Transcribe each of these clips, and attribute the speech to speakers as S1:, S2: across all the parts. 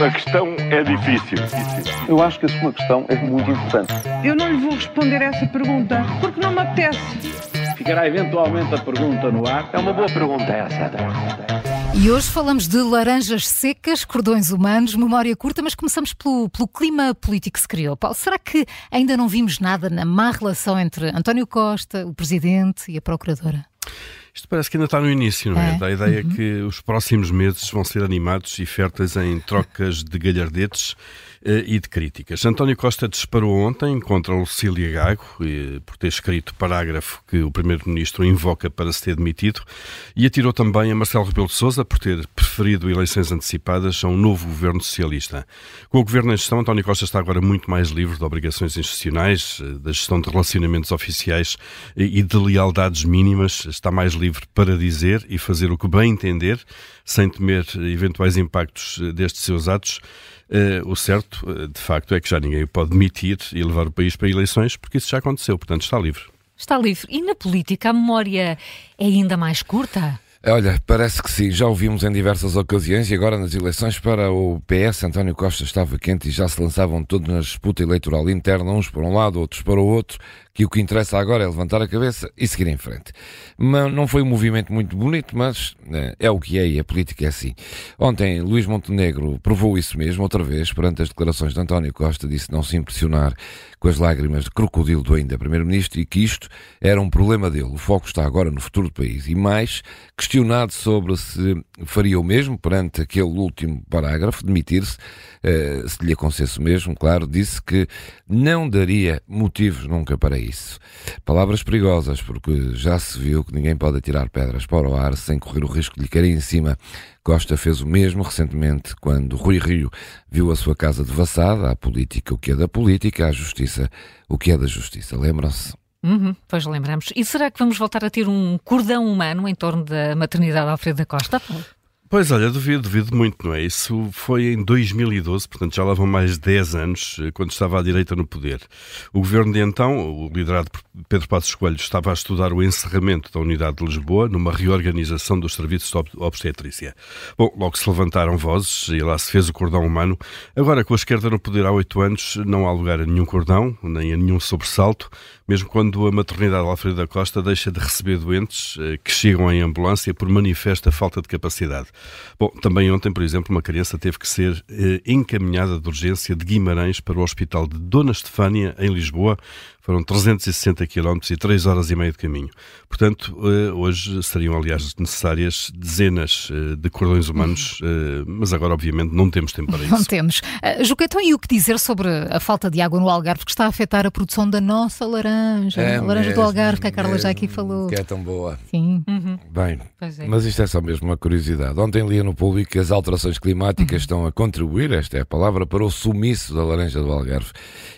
S1: A questão é difícil.
S2: Eu acho que a sua questão é muito importante.
S3: Eu não lhe vou responder essa pergunta porque não me apetece.
S4: Ficará eventualmente a pergunta no ar.
S2: É uma boa pergunta essa.
S5: E hoje falamos de laranjas secas, cordões humanos, memória curta, mas começamos pelo, pelo, clima político que se criou. Paulo, será que ainda não vimos nada na má relação entre António Costa, o Presidente e a Procuradora?
S6: Isto parece que ainda está no início, não é? é. Da ideia uhum. que os próximos meses vão ser animados e férteis em trocas de galhardetes eh, e de críticas. António Costa disparou ontem contra Lucília Gago por ter escrito parágrafo que o Primeiro-Ministro invoca para se ter demitido e atirou também a Marcelo Rebelo de Sousa por ter preferido eleições antecipadas a um novo governo socialista. Com o governo em gestão, António Costa está agora muito mais livre de obrigações institucionais, eh, da gestão de relacionamentos oficiais e de lealdades mínimas. Está mais livre para dizer e fazer o que bem entender, sem temer eventuais impactos eh, destes seus atos. Uh, o certo, uh, de facto, é que já ninguém pode demitir e levar o país para eleições, porque isso já aconteceu, portanto está livre.
S5: Está livre. E na política a memória é ainda mais curta?
S7: Olha, parece que sim, já ouvimos em diversas ocasiões e agora nas eleições para o PS, António Costa estava quente e já se lançavam todos na disputa eleitoral interna, uns para um lado, outros para o outro, que o que interessa agora é levantar a cabeça e seguir em frente. Mas não foi um movimento muito bonito, mas é, é o que é e a política é assim. Ontem, Luís Montenegro provou isso mesmo, outra vez, perante as declarações de António Costa, disse não se impressionar com as lágrimas de crocodilo do ainda Primeiro-Ministro e que isto era um problema dele. O foco está agora no futuro do país. E mais, questionado sobre se faria o mesmo perante aquele último parágrafo, demitir-se, eh, se lhe acontecesse o mesmo, claro, disse que não daria motivos nunca para isso. Palavras perigosas, porque já se viu que ninguém pode atirar pedras para o ar sem correr o risco de lhe cair em cima. Costa fez o mesmo recentemente quando Rui Rio viu a sua casa devassada, à política o que é da política, à justiça o que é da justiça. Lembram-se?
S5: Uhum, pois lembramos. E será que vamos voltar a ter um cordão humano em torno da maternidade Alfredo da Costa?
S6: Pois olha, duvido, duvido muito, não é? Isso foi em 2012, portanto já lá vão mais de 10 anos, eh, quando estava à direita no poder. O governo de então, liderado por Pedro Passos Coelho, estava a estudar o encerramento da unidade de Lisboa numa reorganização dos serviços de obstetrícia. Bom, logo se levantaram vozes e lá se fez o cordão humano. Agora, com a esquerda no poder há oito anos, não há lugar a nenhum cordão, nem a nenhum sobressalto, mesmo quando a maternidade Alfredo da Costa deixa de receber doentes eh, que chegam em ambulância por manifesta falta de capacidade. Bom, também ontem, por exemplo, uma criança teve que ser eh, encaminhada de urgência de Guimarães para o Hospital de Dona Estefânia, em Lisboa. Foram 360 km e 3 horas e meia de caminho. Portanto, eh, hoje seriam, aliás, necessárias dezenas eh, de cordões humanos, eh, mas agora, obviamente, não temos tempo para isso.
S5: Não temos. Uh, Juca, então, e o que dizer sobre a falta de água no Algarve que está a afetar a produção da nossa laranja? É a laranja mesmo, do Algarve, que a Carla já aqui falou.
S7: Que é tão boa.
S5: Sim.
S7: Uhum. Bem, é. mas isto é só mesmo uma curiosidade. Ontem lia no público que as alterações climáticas uhum. estão a contribuir, esta é a palavra, para o sumiço da laranja do Algarve.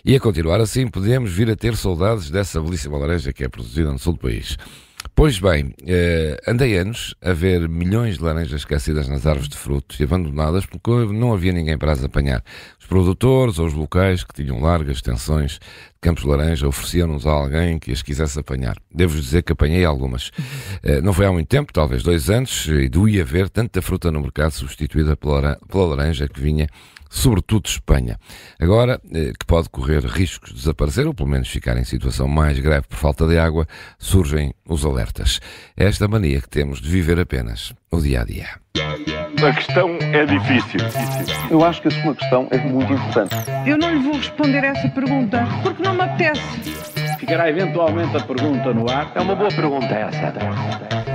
S7: E a continuar assim, podemos vir a ter saudades dessa belíssima laranja que é produzida no sul do país. Pois bem, eh, andei anos a ver milhões de laranjas esquecidas nas árvores de frutos e abandonadas porque não havia ninguém para as apanhar. Os produtores ou os locais que tinham largas extensões de campos de laranja ofereciam-nos a alguém que as quisesse apanhar. Devo dizer que apanhei algumas. Eh, não foi há muito tempo, talvez dois anos, e doía ver tanta fruta no mercado substituída pela laranja que vinha sobretudo Espanha. Agora, eh, que pode correr riscos de desaparecer, ou pelo menos ficar em situação mais grave por falta de água, surgem os alertas. É esta mania que temos de viver apenas o dia a dia.
S1: A questão é difícil.
S2: Eu acho que a sua questão é muito importante.
S3: Eu não lhe vou responder essa pergunta porque não me apetece.
S4: Ficará eventualmente a pergunta no ar.
S2: É uma boa pergunta essa.